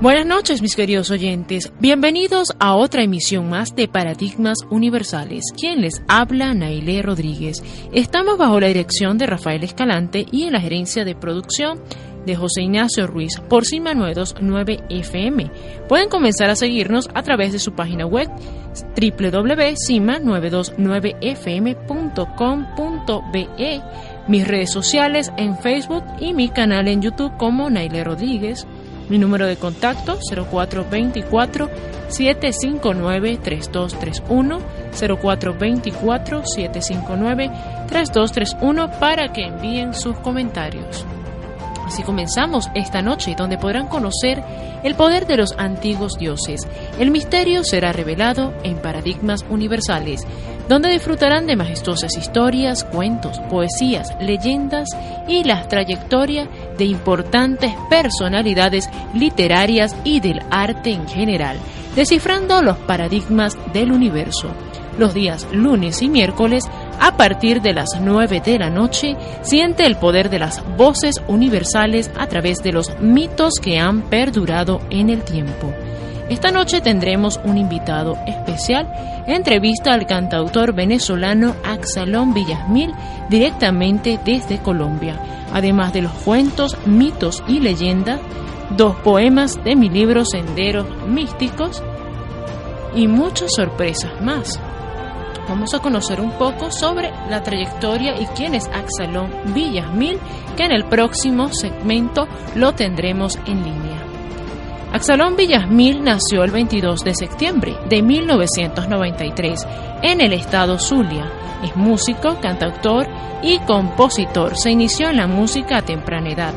Buenas noches, mis queridos oyentes. Bienvenidos a otra emisión más de Paradigmas Universales. Quien les habla, Naile Rodríguez. Estamos bajo la dirección de Rafael Escalante y en la gerencia de producción de José Ignacio Ruiz por Cima 929 FM. Pueden comenzar a seguirnos a través de su página web www.cima929fm.com.be, mis redes sociales en Facebook y mi canal en YouTube como Naile Rodríguez. Mi número de contacto 0424-759-3231, 0424-759-3231 para que envíen sus comentarios. Así comenzamos esta noche, donde podrán conocer el poder de los antiguos dioses. El misterio será revelado en paradigmas universales, donde disfrutarán de majestuosas historias, cuentos, poesías, leyendas y las trayectorias de importantes personalidades literarias y del arte en general, descifrando los paradigmas del universo. Los días lunes y miércoles a partir de las 9 de la noche, siente el poder de las voces universales a través de los mitos que han perdurado en el tiempo. Esta noche tendremos un invitado especial, entrevista al cantautor venezolano Axalón Villasmil directamente desde Colombia, además de los cuentos, mitos y leyendas, dos poemas de mi libro Senderos Místicos y muchas sorpresas más vamos a conocer un poco sobre la trayectoria y quién es Axalón Villasmil, que en el próximo segmento lo tendremos en línea. Axalón Villasmil nació el 22 de septiembre de 1993 en el estado Zulia. Es músico, cantautor y compositor. Se inició en la música a temprana edad.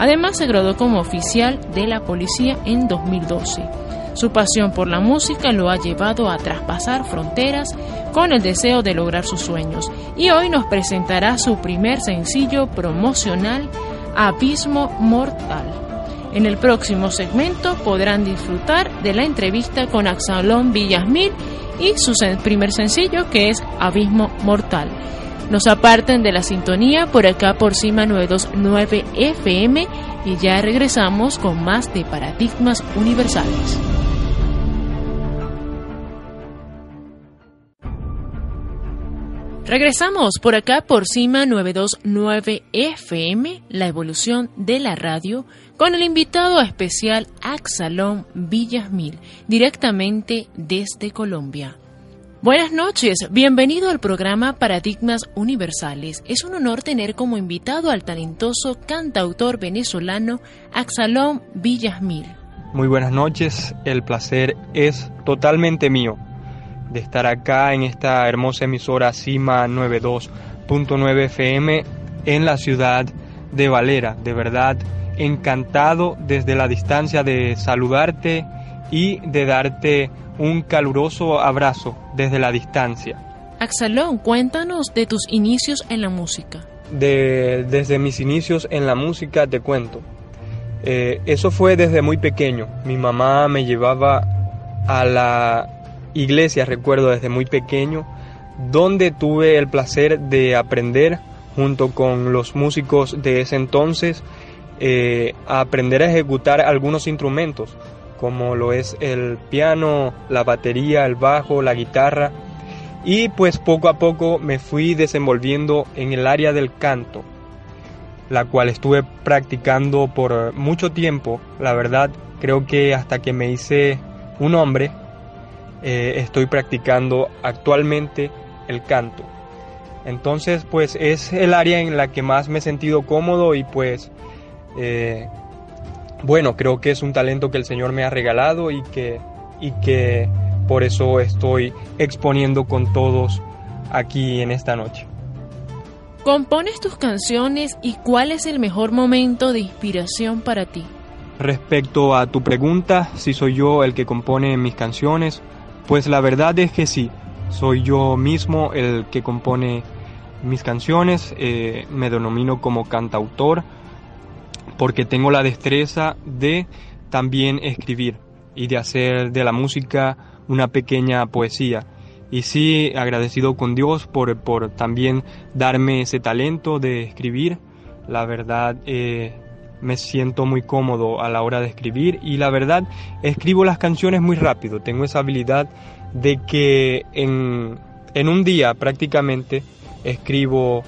Además se graduó como oficial de la policía en 2012. Su pasión por la música lo ha llevado a traspasar fronteras con el deseo de lograr sus sueños y hoy nos presentará su primer sencillo promocional, Abismo Mortal. En el próximo segmento podrán disfrutar de la entrevista con Axalón Villasmil y su primer sencillo que es Abismo Mortal. Nos aparten de la sintonía por acá por Cima 929 FM y ya regresamos con más de Paradigmas Universales. Regresamos por acá por Cima 929 FM, la evolución de la radio, con el invitado especial Axalón Villasmil, directamente desde Colombia. Buenas noches, bienvenido al programa Paradigmas Universales. Es un honor tener como invitado al talentoso cantautor venezolano Axalón Villasmil. Muy buenas noches, el placer es totalmente mío de estar acá en esta hermosa emisora CIMA 92.9 FM en la ciudad de Valera. De verdad, encantado desde la distancia de saludarte y de darte un caluroso abrazo desde la distancia. Axalón, cuéntanos de tus inicios en la música. De, desde mis inicios en la música te cuento. Eh, eso fue desde muy pequeño. Mi mamá me llevaba a la iglesia, recuerdo desde muy pequeño, donde tuve el placer de aprender junto con los músicos de ese entonces eh, a aprender a ejecutar algunos instrumentos, como lo es el piano, la batería, el bajo, la guitarra, y pues poco a poco me fui desenvolviendo en el área del canto, la cual estuve practicando por mucho tiempo, la verdad creo que hasta que me hice un hombre eh, estoy practicando actualmente el canto. Entonces, pues es el área en la que más me he sentido cómodo y pues, eh, bueno, creo que es un talento que el Señor me ha regalado y que, y que por eso estoy exponiendo con todos aquí en esta noche. ¿Compones tus canciones y cuál es el mejor momento de inspiración para ti? Respecto a tu pregunta, si soy yo el que compone mis canciones, pues la verdad es que sí, soy yo mismo el que compone mis canciones, eh, me denomino como cantautor porque tengo la destreza de también escribir y de hacer de la música una pequeña poesía. Y sí, agradecido con Dios por, por también darme ese talento de escribir. La verdad, eh, me siento muy cómodo a la hora de escribir y la verdad escribo las canciones muy rápido. Tengo esa habilidad de que en, en un día prácticamente escribo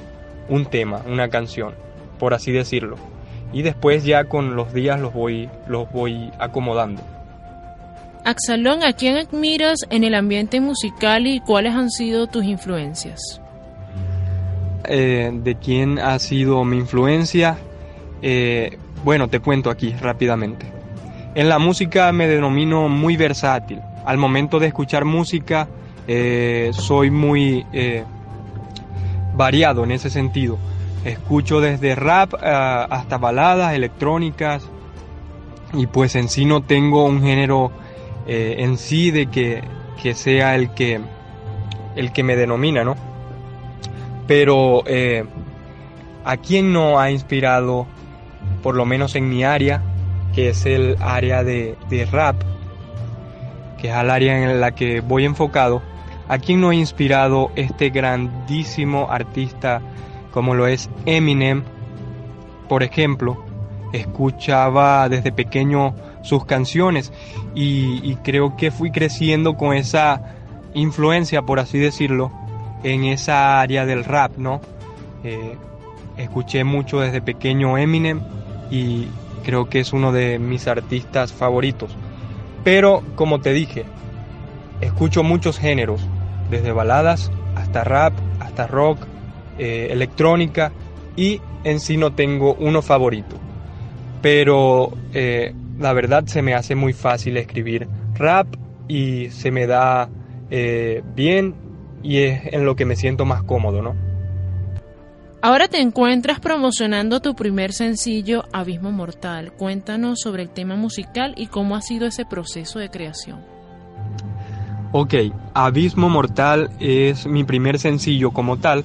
un tema, una canción, por así decirlo. Y después ya con los días los voy, los voy acomodando. Axalón, ¿a quién admiras en el ambiente musical y cuáles han sido tus influencias? Eh, ¿De quién ha sido mi influencia? Eh, bueno, te cuento aquí rápidamente. En la música me denomino muy versátil. Al momento de escuchar música eh, soy muy variado en ese sentido. Escucho desde rap hasta baladas electrónicas. Y pues en sí no tengo un género eh, en sí de que, sea el que, el que me denomina, ¿no? Pero eh, a quién no ha inspirado, por lo menos en mi área, que es el área de, de rap, que es el área en la que voy enfocado, a quién no ha inspirado este grandísimo artista como lo es Eminem, por ejemplo, escuchaba desde pequeño sus canciones y, creo que fui creciendo con esa influencia, por así decirlo, en esa área del rap, ¿no? Eh, escuché mucho desde pequeño Eminem y creo que es uno de mis artistas favoritos. Pero, como te dije, escucho muchos géneros, desde baladas hasta rap, hasta rock, eh, electrónica y en sí no tengo uno favorito. Pero eh, la verdad se me hace muy fácil escribir rap y se me da eh, bien y es en lo que me siento más cómodo, ¿no? Ahora te encuentras promocionando tu primer sencillo, Abismo Mortal. Cuéntanos sobre el tema musical y cómo ha sido ese proceso de creación. Ok, Abismo Mortal es mi primer sencillo como tal.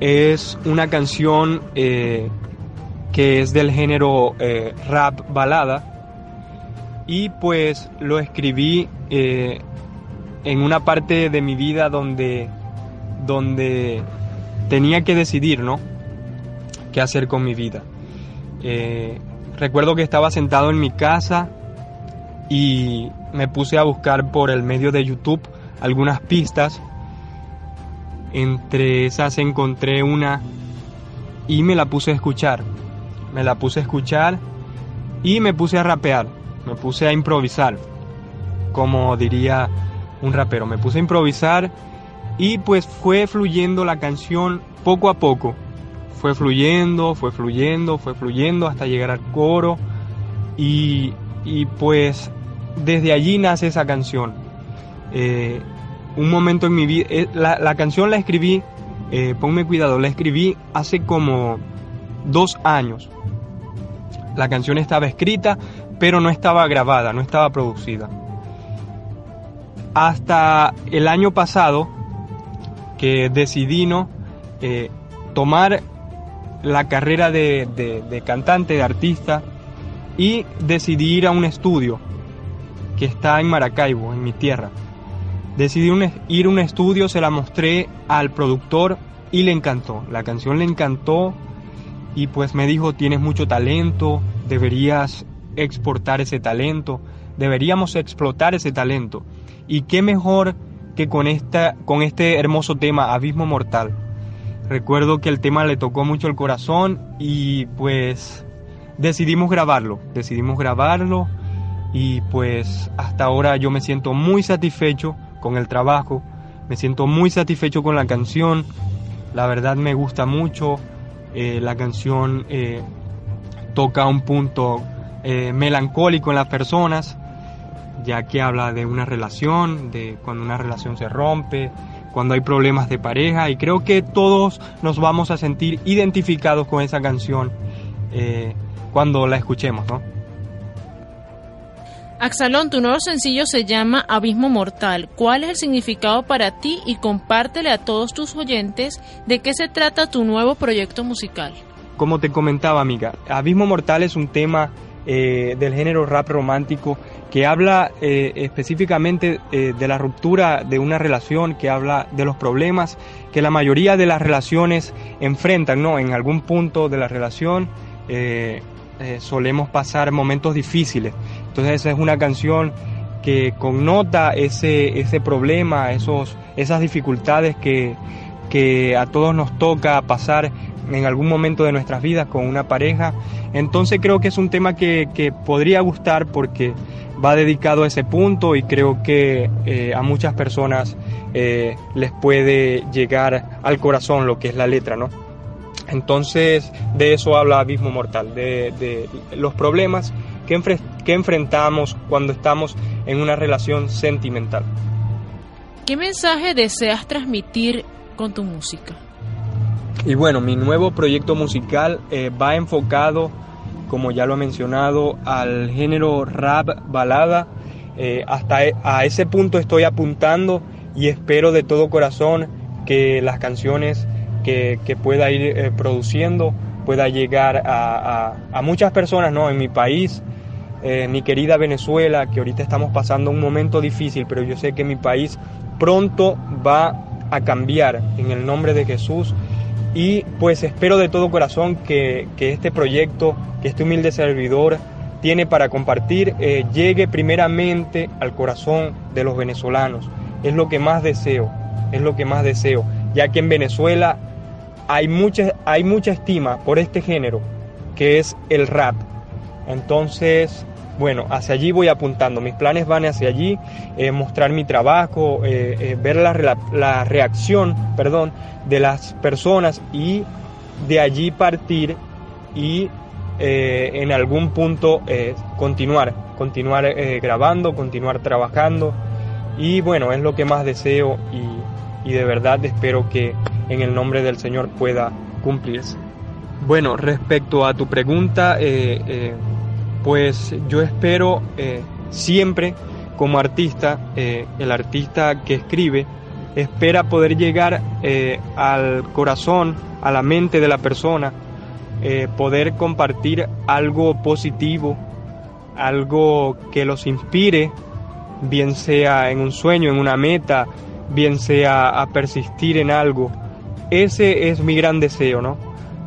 Es una canción eh, que es del género eh, rap balada. Y pues lo escribí eh, en una parte de mi vida donde, donde tenía que decidir, ¿no? ¿Qué hacer con mi vida? Recuerdo que estaba sentado en mi casa y me puse a buscar por el medio de YouTube algunas pistas. Entre esas encontré una y me la puse a escuchar. Me la puse a escuchar y me puse a rapear, me puse a improvisar, como diría un rapero, me puse a improvisar y pues fue fluyendo la canción poco a poco, fue fluyendo, fue fluyendo, fue fluyendo hasta llegar al coro y, pues desde allí nace esa canción. Eh, un momento en mi vida, eh, la, canción la escribí, eh, ponme cuidado, la escribí hace como dos años. La canción estaba escrita, pero no estaba grabada, no estaba producida. Hasta el año pasado, que decidí ¿no? Eh, tomar la carrera de, cantante, de artista, y decidí ir a un estudio que está en Maracaibo, en mi tierra. Decidí ir a un estudio, se la mostré al productor y le encantó. La canción le encantó, y pues me dijo, tienes mucho talento, deberías exportar ese talento, deberíamos explotar ese talento. Y qué mejor que con, esta, con este hermoso tema, Abismo Mortal. Recuerdo que el tema le tocó mucho el corazón y pues decidimos grabarlo, decidimos grabarlo y pues hasta ahora yo me siento muy satisfecho con el trabajo, me siento muy satisfecho con la canción, la verdad me gusta mucho, eh, la canción eh, toca un punto eh, melancólico en las personas, ya que habla de una relación, de cuando una relación se rompe, cuando hay problemas de pareja, y creo que todos nos vamos a sentir identificados con esa canción cuando la escuchemos, ¿no? Axalón, tu nuevo sencillo se llama Abismo Mortal. ¿Cuál es el significado para ti y compártele a todos tus oyentes de qué se trata tu nuevo proyecto musical? Como te comentaba, amiga, Abismo Mortal es un tema eh, del género rap romántico que habla eh, específicamente eh, de la ruptura de una relación, que habla de los problemas que la mayoría de las relaciones enfrentan, ¿no? En algún punto de la relación solemos pasar momentos difíciles. Entonces esa es una canción que connota ese, ese problema, esos, esas dificultades que, que a todos nos toca pasar en algún momento de nuestras vidas con una pareja. Entonces creo que es un tema que, que podría gustar porque va dedicado a ese punto y creo que eh, a muchas personas eh, les puede llegar al corazón lo que es la letra, ¿no? Entonces de eso habla Abismo Mortal, de, de los problemas que, que enfrentamos cuando estamos en una relación sentimental. ¿Qué mensaje deseas transmitir con tu música? Y bueno, mi nuevo proyecto musical eh, va enfocado, como ya lo he mencionado, al género rap balada. Eh, hasta e, a ese punto estoy apuntando y espero de todo corazón que las canciones que, que pueda ir eh, produciendo pueda llegar a, a, muchas personas ¿no? en mi país, mi querida Venezuela, que ahorita estamos pasando un momento difícil, pero yo sé que mi país pronto va a cambiar en el nombre de Jesús. Y pues espero de todo corazón que, este proyecto, que este humilde servidor tiene para compartir, eh, llegue primeramente al corazón de los venezolanos. Es lo que más deseo, es lo que más deseo, ya que en Venezuela hay mucha, hay mucha estima por este género, que es el rap. Entonces, bueno, hacia allí voy apuntando, mis planes van hacia allí, eh, mostrar mi trabajo, eh, eh, ver la, reacción perdón, de las personas y de allí partir y en algún punto continuar, continuar grabando, continuar trabajando y bueno, es lo que más deseo y, y de verdad espero que en el nombre del Señor pueda cumplirse. Bueno, respecto a tu pregunta, pues yo espero eh, siempre como artista, eh, el artista que escribe, espera poder llegar eh, al corazón, a la mente de la persona, poder compartir algo positivo, algo que los inspire, bien sea en un sueño, en una meta, bien sea a persistir en algo. Ese es mi gran deseo, ¿no?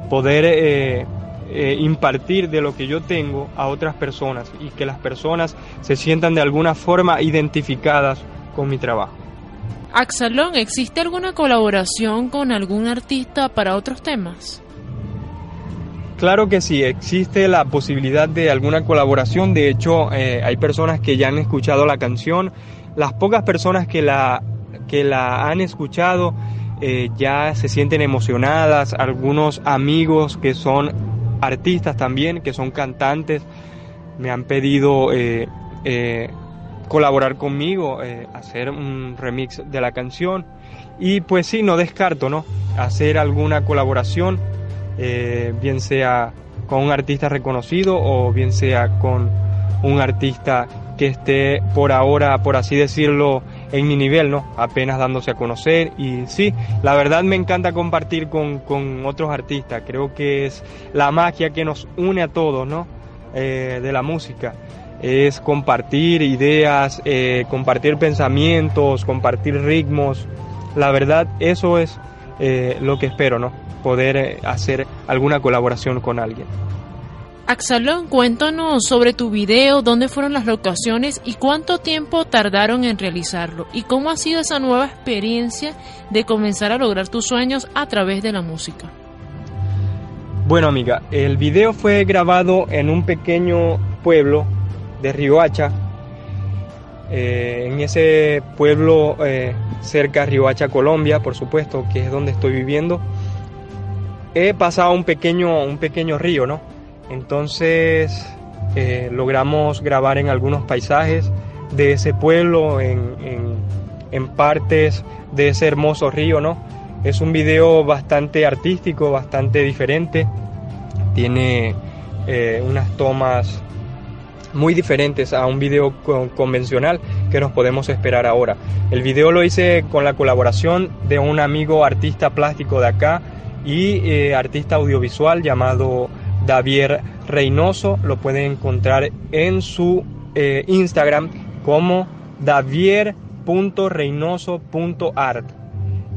Poder eh, impartir de lo que yo tengo a otras personas y que las personas se sientan de alguna forma identificadas con mi trabajo. Axalón, ¿existe alguna colaboración con algún artista para otros temas? Claro que sí, existe la posibilidad de alguna colaboración. De hecho, eh, hay personas que ya han escuchado la canción. Las pocas personas que la, que la han escuchado eh, ya se sienten emocionadas. Algunos amigos que son artistas también, que son cantantes, me han pedido eh, eh, colaborar conmigo, eh, hacer un remix de la canción. Y pues sí, no descarto, ¿no? Hacer alguna colaboración, bien sea con un artista reconocido o bien sea con un artista que esté por ahora, por así decirlo, en mi nivel, ¿no? Apenas dándose a conocer y sí, la verdad me encanta compartir con, otros artistas, creo que es la magia que nos une a todos, ¿no? Eh, de la música, es compartir ideas, eh, compartir pensamientos, compartir ritmos, la verdad eso es eh, lo que espero, ¿no? Poder hacer alguna colaboración con alguien. Axalón, cuéntanos sobre tu video, dónde fueron las locaciones y cuánto tiempo tardaron en realizarlo y cómo ha sido esa nueva experiencia de comenzar a lograr tus sueños a través de la música. Bueno amiga, el video fue grabado en un pequeño pueblo de Riohacha. Eh, en ese pueblo eh, cerca de Riohacha, Colombia, por supuesto, que es donde estoy viviendo, he pasado un pequeño, un pequeño río, ¿no? Entonces eh, logramos grabar en algunos paisajes de ese pueblo, en, partes de ese hermoso río, ¿no? Es un video bastante artístico, bastante diferente. Tiene eh, unas tomas muy diferentes a un video convencional que nos podemos esperar ahora. El video lo hice con la colaboración de un amigo artista plástico de acá y eh, artista audiovisual llamado Davier Reynoso. Lo pueden encontrar en su eh, Instagram como davier.reynoso.art.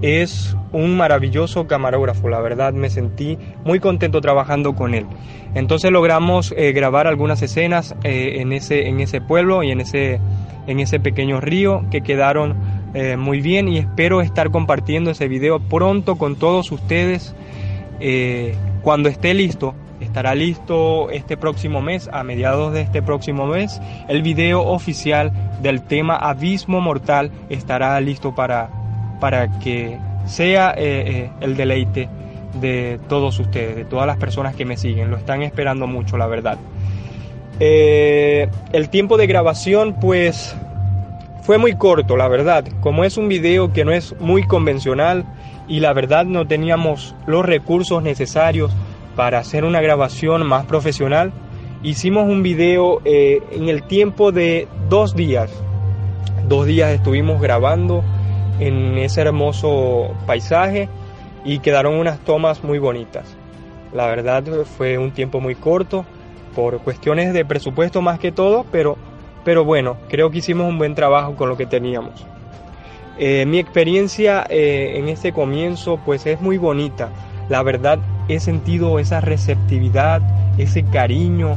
es un maravilloso camarógrafo, la verdad me sentí muy contento trabajando con él. Entonces logramos eh, grabar algunas escenas eh, en, ese, en ese pueblo y en ese, en ese pequeño río que quedaron muy bien y espero estar compartiendo ese video pronto con todos ustedes cuando esté listo. Estará listo este próximo mes, a mediados de este próximo mes, el video oficial del tema Abismo Mortal estará listo para, para que sea eh, eh, el deleite de todos ustedes, de todas las personas que me siguen. Lo están esperando mucho, la verdad. Eh, el tiempo de grabación, pues, fue muy corto, la verdad. Como es un video que no es muy convencional y la verdad no teníamos los recursos necesarios para hacer una grabación más profesional, hicimos un video en el tiempo de dos días. Dos días estuvimos grabando en ese hermoso paisaje y quedaron unas tomas muy bonitas. La verdad fue un tiempo muy corto por cuestiones de presupuesto más que todo, pero, pero bueno, creo que hicimos un buen trabajo con lo que teníamos. Eh, mi experiencia eh, en este comienzo pues es muy bonita. La verdad he sentido esa receptividad, ese cariño,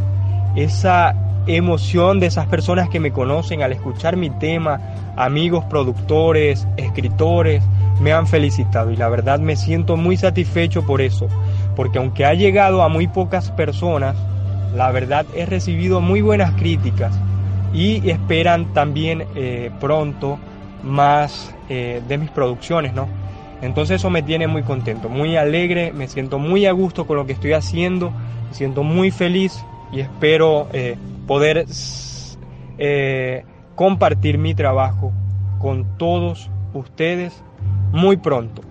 esa emoción de esas personas que me conocen al escuchar mi tema, amigos productores, escritores, me han felicitado y la verdad me siento muy satisfecho por eso, porque aunque ha llegado a muy pocas personas, la verdad he recibido muy buenas críticas y esperan también eh, pronto más eh, de mis producciones, ¿no? Entonces eso me tiene muy contento, muy alegre, me siento muy a gusto con lo que estoy haciendo, me siento muy feliz y espero eh, poder eh, compartir mi trabajo con todos ustedes muy pronto,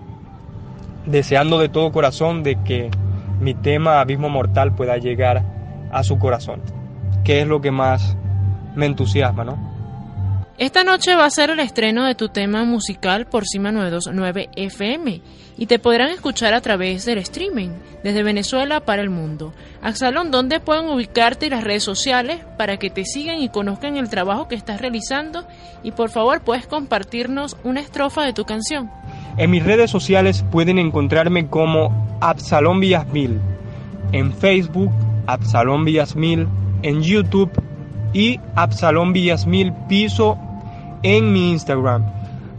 deseando de todo corazón de que mi tema Abismo Mortal pueda llegar a su corazón, que es lo que más me entusiasma, ¿no? Esta noche va a ser el estreno de tu tema musical por Cima 929 FM y te podrán escuchar a través del streaming desde Venezuela para el mundo. Axalón, ¿dónde pueden ubicarte las redes sociales para que te sigan y conozcan el trabajo que estás realizando? Y por favor, puedes compartirnos una estrofa de tu canción. En mis redes sociales pueden encontrarme como Absalón Villasmil, en Facebook Absalón Villasmil, en YouTube y Absalón Villasmil Piso en mi Instagram.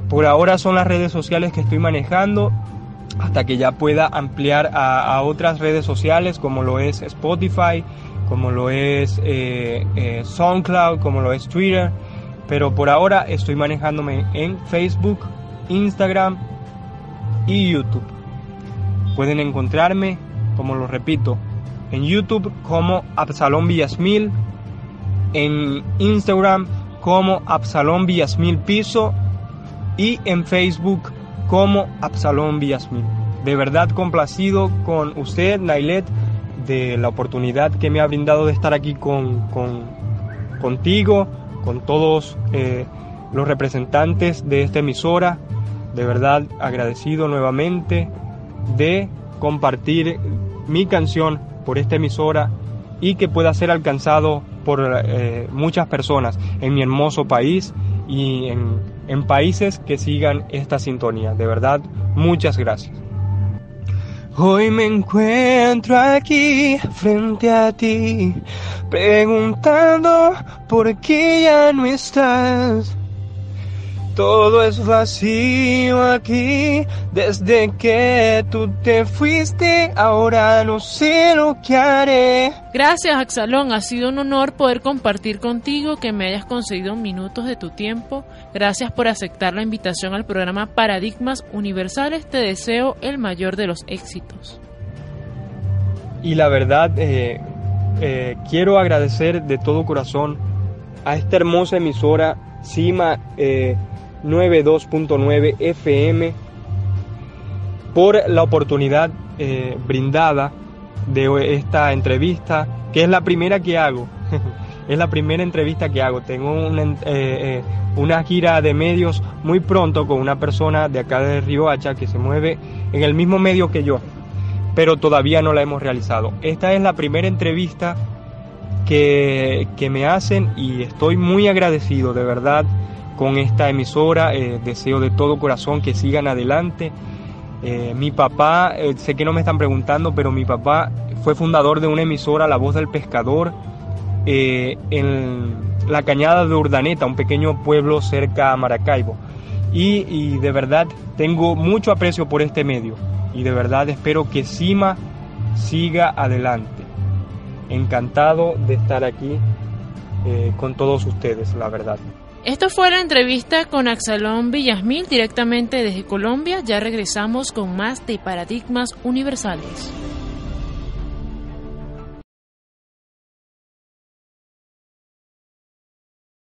Por ahora son las redes sociales que estoy manejando hasta que ya pueda ampliar a, otras redes sociales como lo es Spotify, como lo es eh, eh, SoundCloud, como lo es Twitter. Pero por ahora estoy manejándome en Facebook, Instagram y YouTube. Pueden encontrarme, como lo repito, en YouTube como Absalón Villasmil, en Instagram como Absalón Villasmil Piso y en Facebook como Absalón Villasmil. De verdad complacido con usted, Nailet, de la oportunidad que me ha brindado de estar aquí con, contigo, con todos eh, los representantes de esta emisora. De verdad agradecido nuevamente de compartir mi canción por esta emisora y que pueda ser alcanzado por eh, muchas personas en mi hermoso país y en, en países que sigan esta sintonía. De verdad, muchas gracias. Hoy me encuentro aquí frente a ti, preguntando por qué ya no estás. Todo es vacío aquí desde que tú te fuiste. Ahora no sé lo que haré. Gracias, Axalón. Ha sido un honor poder compartir contigo, que me hayas concedido minutos de tu tiempo. Gracias por aceptar la invitación al programa Paradigmas Universales. Te deseo el mayor de los éxitos. Y la verdad, eh, eh, quiero agradecer de todo corazón a esta hermosa emisora, Cima. Eh, 92.9 FM por la oportunidad eh, brindada de esta entrevista, que es la primera que hago. es la primera entrevista que hago. Tengo una, eh, eh, una, gira de medios muy pronto con una persona de acá de Riohacha que se mueve en el mismo medio que yo, pero todavía no la hemos realizado. Esta es la primera entrevista que, que me hacen y estoy muy agradecido, de verdad con esta emisora. deseo de todo corazón que sigan adelante. mi papá, sé que no me están preguntando, pero mi papá fue fundador de una emisora, La Voz del Pescador, en la cañada de Urdaneta, un pequeño pueblo cerca a Maracaibo. Y, de verdad tengo mucho aprecio por este medio y de verdad espero que Sima siga adelante. Encantado de estar aquí eh, con todos ustedes, la verdad. Esto fue la entrevista con Axalón Villasmil directamente desde Colombia. Ya regresamos con más de Paradigmas Universales.